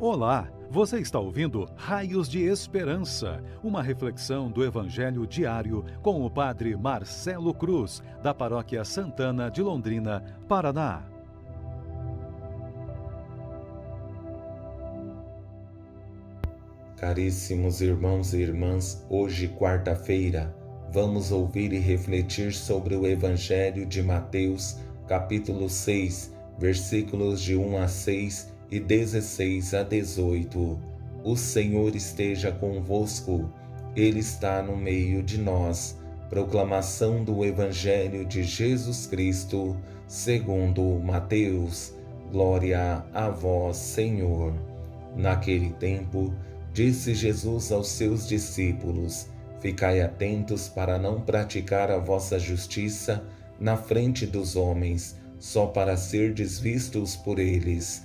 Olá, você está ouvindo Raios de Esperança, uma reflexão do Evangelho diário com o Padre Marcelo Cruz, da Paróquia Santana de Londrina, Paraná. Caríssimos irmãos e irmãs, hoje, quarta-feira, vamos ouvir e refletir sobre o Evangelho de Mateus, capítulo 6, versículos de 1 a 6 e 16 a 18. O Senhor esteja convosco, Ele está no meio de nós. Proclamação do Evangelho de Jesus Cristo, segundo Mateus. Glória a vós, Senhor. Naquele tempo, disse Jesus aos seus discípulos: Ficai atentos para não praticar a vossa justiça na frente dos homens, só para ser desvistos por eles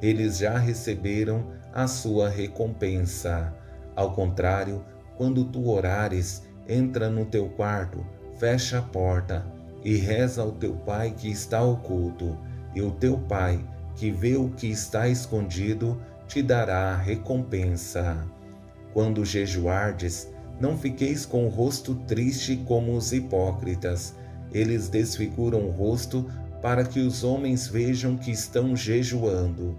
eles já receberam a sua recompensa. Ao contrário, quando tu orares, entra no teu quarto, fecha a porta e reza ao teu Pai que está oculto, e o teu Pai, que vê o que está escondido, te dará a recompensa. Quando jejuardes, não fiqueis com o rosto triste como os hipócritas. Eles desfiguram o rosto para que os homens vejam que estão jejuando.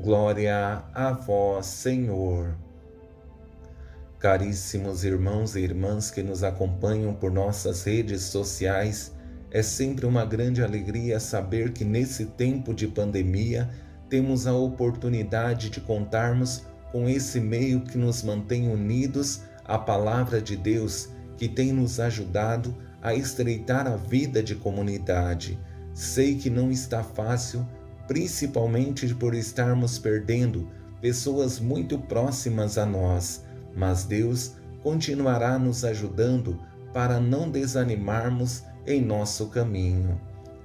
Glória a vós, Senhor. Caríssimos irmãos e irmãs que nos acompanham por nossas redes sociais, é sempre uma grande alegria saber que nesse tempo de pandemia temos a oportunidade de contarmos com esse meio que nos mantém unidos à Palavra de Deus, que tem nos ajudado a estreitar a vida de comunidade Sei que não está fácil, principalmente por estarmos perdendo pessoas muito próximas a nós, mas Deus continuará nos ajudando para não desanimarmos em nosso caminho.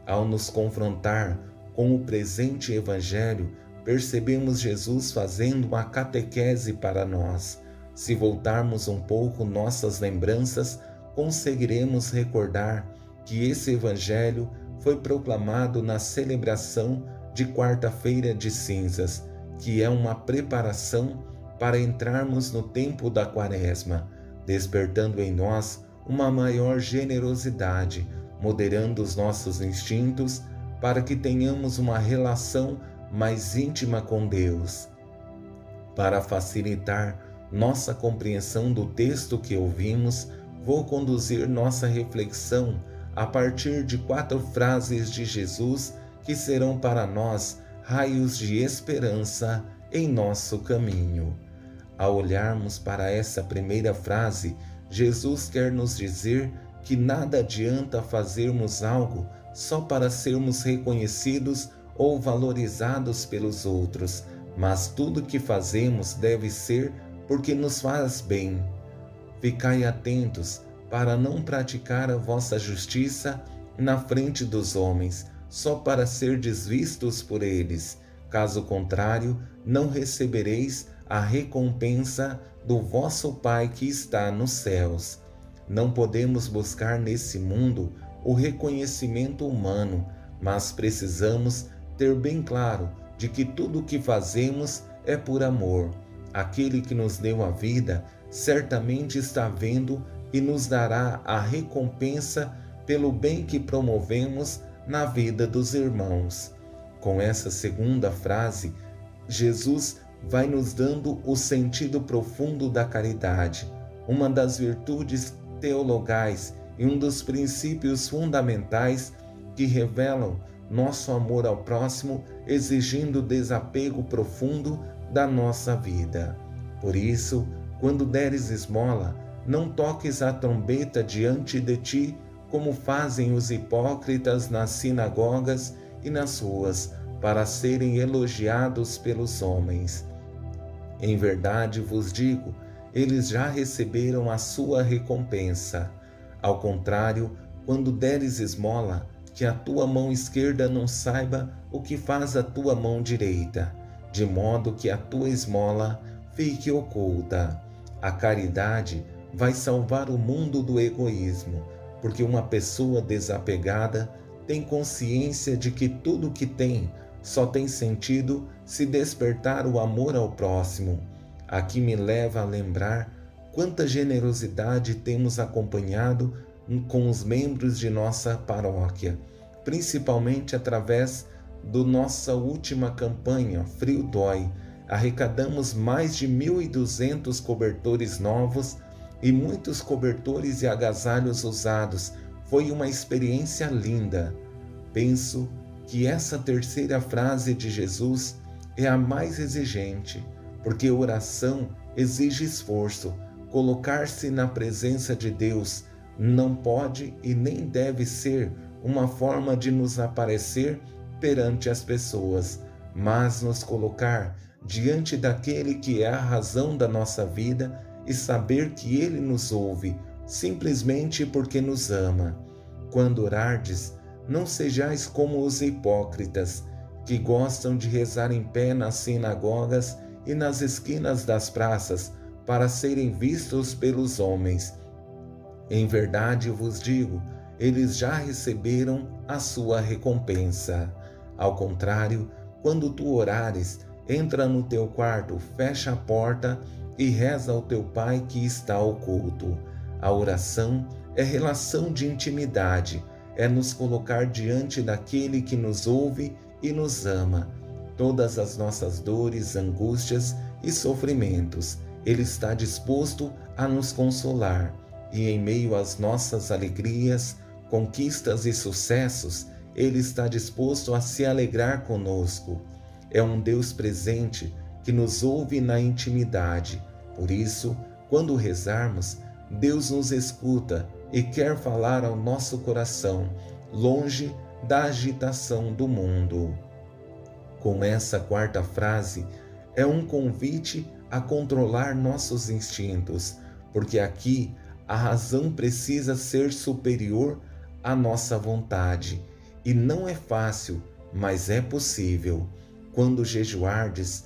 Ao nos confrontar com o presente Evangelho, percebemos Jesus fazendo uma catequese para nós. Se voltarmos um pouco nossas lembranças, conseguiremos recordar que esse Evangelho foi proclamado na celebração de Quarta-feira de Cinzas, que é uma preparação para entrarmos no tempo da Quaresma, despertando em nós uma maior generosidade, moderando os nossos instintos para que tenhamos uma relação mais íntima com Deus. Para facilitar nossa compreensão do texto que ouvimos, vou conduzir nossa reflexão a partir de quatro frases de Jesus que serão para nós raios de esperança em nosso caminho. Ao olharmos para essa primeira frase, Jesus quer nos dizer que nada adianta fazermos algo só para sermos reconhecidos ou valorizados pelos outros, mas tudo que fazemos deve ser porque nos faz bem. Ficai atentos para não praticar a vossa justiça na frente dos homens, só para ser desvistos por eles. Caso contrário, não recebereis a recompensa do vosso Pai que está nos céus. Não podemos buscar nesse mundo o reconhecimento humano, mas precisamos ter bem claro de que tudo o que fazemos é por amor. Aquele que nos deu a vida certamente está vendo e nos dará a recompensa pelo bem que promovemos na vida dos irmãos. Com essa segunda frase, Jesus vai nos dando o sentido profundo da caridade, uma das virtudes teologais e um dos princípios fundamentais que revelam nosso amor ao próximo, exigindo desapego profundo da nossa vida. Por isso, quando deres esmola, não toques a trombeta diante de ti, como fazem os hipócritas nas sinagogas e nas ruas, para serem elogiados pelos homens. Em verdade vos digo, eles já receberam a sua recompensa. Ao contrário, quando deres esmola, que a tua mão esquerda não saiba o que faz a tua mão direita, de modo que a tua esmola fique oculta. A caridade vai salvar o mundo do egoísmo, porque uma pessoa desapegada tem consciência de que tudo que tem só tem sentido se despertar o amor ao próximo. Aqui me leva a lembrar quanta generosidade temos acompanhado com os membros de nossa paróquia, principalmente através da nossa última campanha Frio Dói. Arrecadamos mais de 1.200 cobertores novos e muitos cobertores e agasalhos usados. Foi uma experiência linda. Penso que essa terceira frase de Jesus é a mais exigente, porque oração exige esforço. Colocar-se na presença de Deus não pode e nem deve ser uma forma de nos aparecer perante as pessoas, mas nos colocar diante daquele que é a razão da nossa vida e saber que ele nos ouve simplesmente porque nos ama. Quando orardes, não sejais como os hipócritas, que gostam de rezar em pé nas sinagogas e nas esquinas das praças, para serem vistos pelos homens. Em verdade vos digo, eles já receberam a sua recompensa. Ao contrário, quando tu orares, entra no teu quarto, fecha a porta e reza ao teu Pai que está oculto. A oração é relação de intimidade é nos colocar diante daquele que nos ouve e nos ama. Todas as nossas dores, angústias e sofrimentos, Ele está disposto a nos consolar, e em meio às nossas alegrias, conquistas e sucessos, Ele está disposto a se alegrar conosco. É um Deus presente que nos ouve na intimidade. Por isso, quando rezarmos, Deus nos escuta e quer falar ao nosso coração, longe da agitação do mundo. Com essa quarta frase, é um convite a controlar nossos instintos, porque aqui a razão precisa ser superior à nossa vontade. E não é fácil, mas é possível. Quando jejuardes,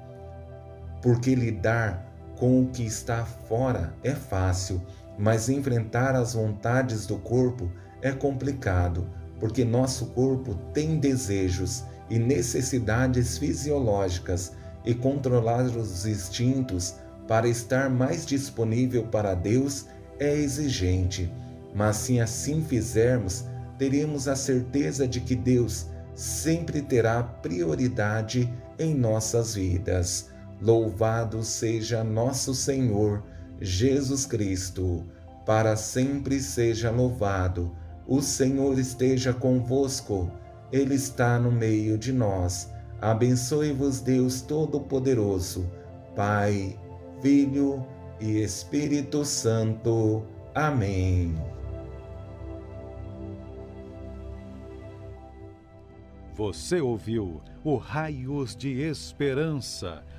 Porque lidar com o que está fora é fácil, mas enfrentar as vontades do corpo é complicado, porque nosso corpo tem desejos e necessidades fisiológicas e controlar os instintos para estar mais disponível para Deus é exigente. Mas se assim fizermos, teremos a certeza de que Deus sempre terá prioridade em nossas vidas. Louvado seja nosso Senhor Jesus Cristo, para sempre seja louvado. O Senhor esteja convosco, Ele está no meio de nós. Abençoe-vos, Deus Todo-Poderoso, Pai, Filho e Espírito Santo. Amém. Você ouviu o Raios de Esperança,